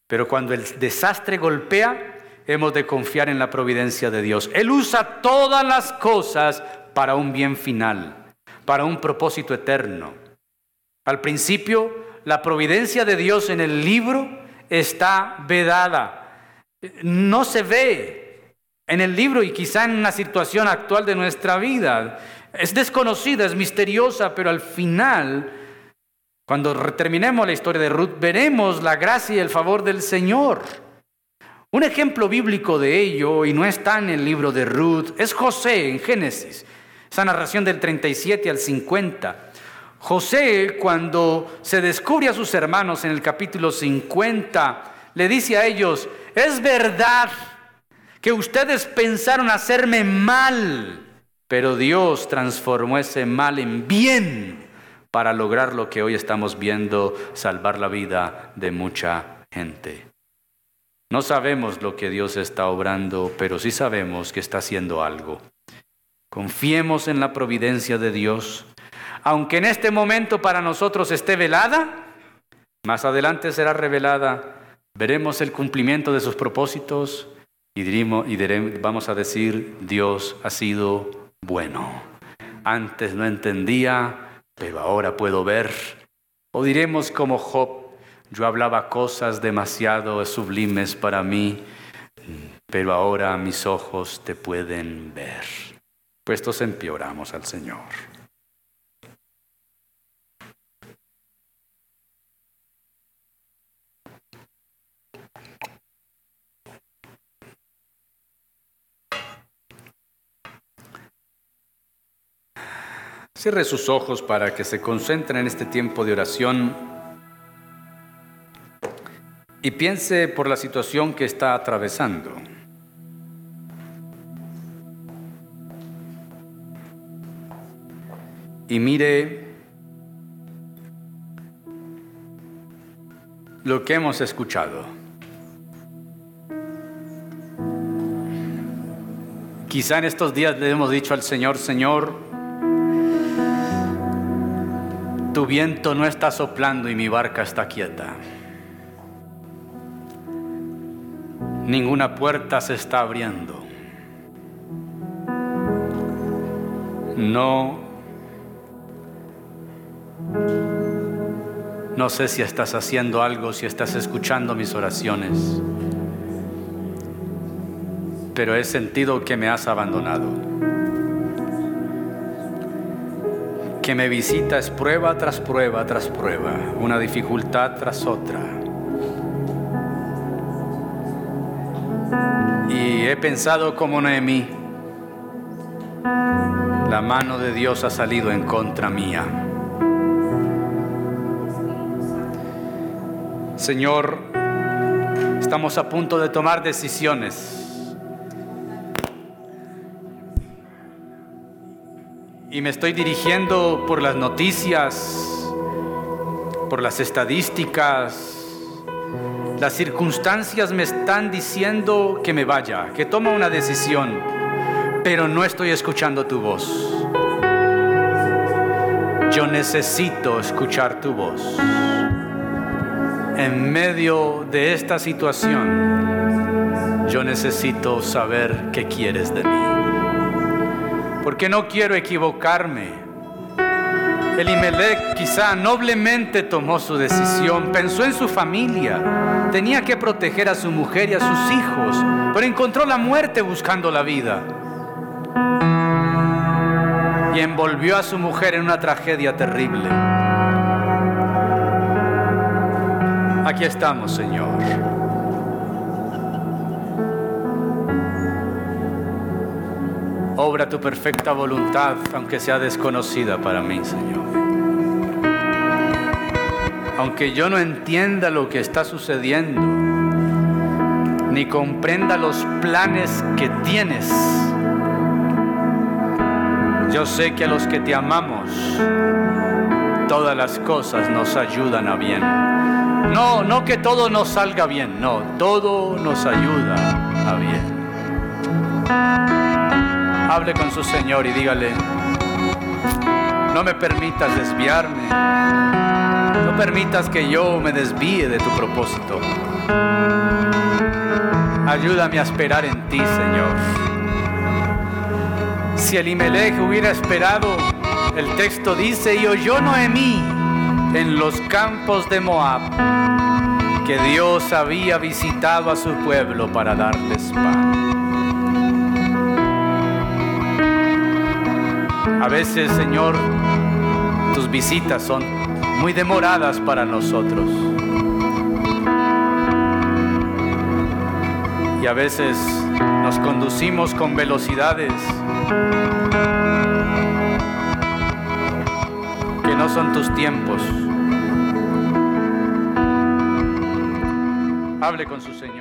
Pero cuando el desastre golpea, hemos de confiar en la providencia de Dios. Él usa todas las cosas para un bien final, para un propósito eterno. Al principio, la providencia de Dios en el libro está vedada. No se ve en el libro y quizá en una situación actual de nuestra vida. Es desconocida, es misteriosa, pero al final, cuando terminemos la historia de Ruth, veremos la gracia y el favor del Señor. Un ejemplo bíblico de ello, y no está en el libro de Ruth, es José en Génesis, esa narración del 37 al 50. José, cuando se descubre a sus hermanos en el capítulo 50, le dice a ellos, es verdad que ustedes pensaron hacerme mal, pero Dios transformó ese mal en bien para lograr lo que hoy estamos viendo, salvar la vida de mucha gente. No sabemos lo que Dios está obrando, pero sí sabemos que está haciendo algo. Confiemos en la providencia de Dios aunque en este momento para nosotros esté velada, más adelante será revelada. Veremos el cumplimiento de sus propósitos y, vamos a decir, Dios ha sido bueno. Antes no entendía, pero ahora puedo ver. O diremos como Job, yo hablaba cosas demasiado sublimes para mí, pero ahora mis ojos te pueden ver. Puestos empeoramos al Señor. Cierre sus ojos para que se concentren en este tiempo de oración y piense por la situación que está atravesando. Y mire lo que hemos escuchado. Quizá en estos días le hemos dicho al Señor, Señor, tu viento no está soplando y mi barca está quieta. Ninguna puerta se está abriendo. No, no sé si estás haciendo algo, si estás escuchando mis oraciones, pero he sentido que me has abandonado. Que me visita es prueba tras prueba tras prueba, una dificultad tras otra. Y he pensado como Noemí, la mano de Dios ha salido en contra mía. Señor, estamos a punto de tomar decisiones y me estoy dirigiendo por las noticias, por las estadísticas. Las circunstancias me están diciendo que me vaya, que toma una decisión, pero no estoy escuchando tu voz. Yo necesito escuchar tu voz. En medio de esta situación, yo necesito saber qué quieres de mí porque no quiero equivocarme. Elimelech quizá noblemente tomó su decisión, pensó en su familia, tenía que proteger a su mujer y a sus hijos, pero encontró la muerte buscando la vida. Y envolvió a su mujer en una tragedia terrible. Aquí estamos, Señor. Obra tu perfecta voluntad, aunque sea desconocida para mí, Señor. Aunque yo no entienda lo que está sucediendo, ni comprenda los planes que tienes, yo sé que a los que te amamos, todas las cosas nos ayudan a bien. No, no que todo nos salga bien, no, todo nos ayuda a bien. Hable con su Señor y dígale, no me permitas desviarme, no permitas que yo me desvíe de tu propósito. Ayúdame a esperar en ti, Señor. Si Elimelech hubiera esperado, el texto dice, y oyó Noemí en los campos de Moab que Dios había visitado a su pueblo para darles pan. A veces, Señor, tus visitas son muy demoradas para nosotros. Y a veces nos conducimos con velocidades que no son tus tiempos. Hable con su Señor.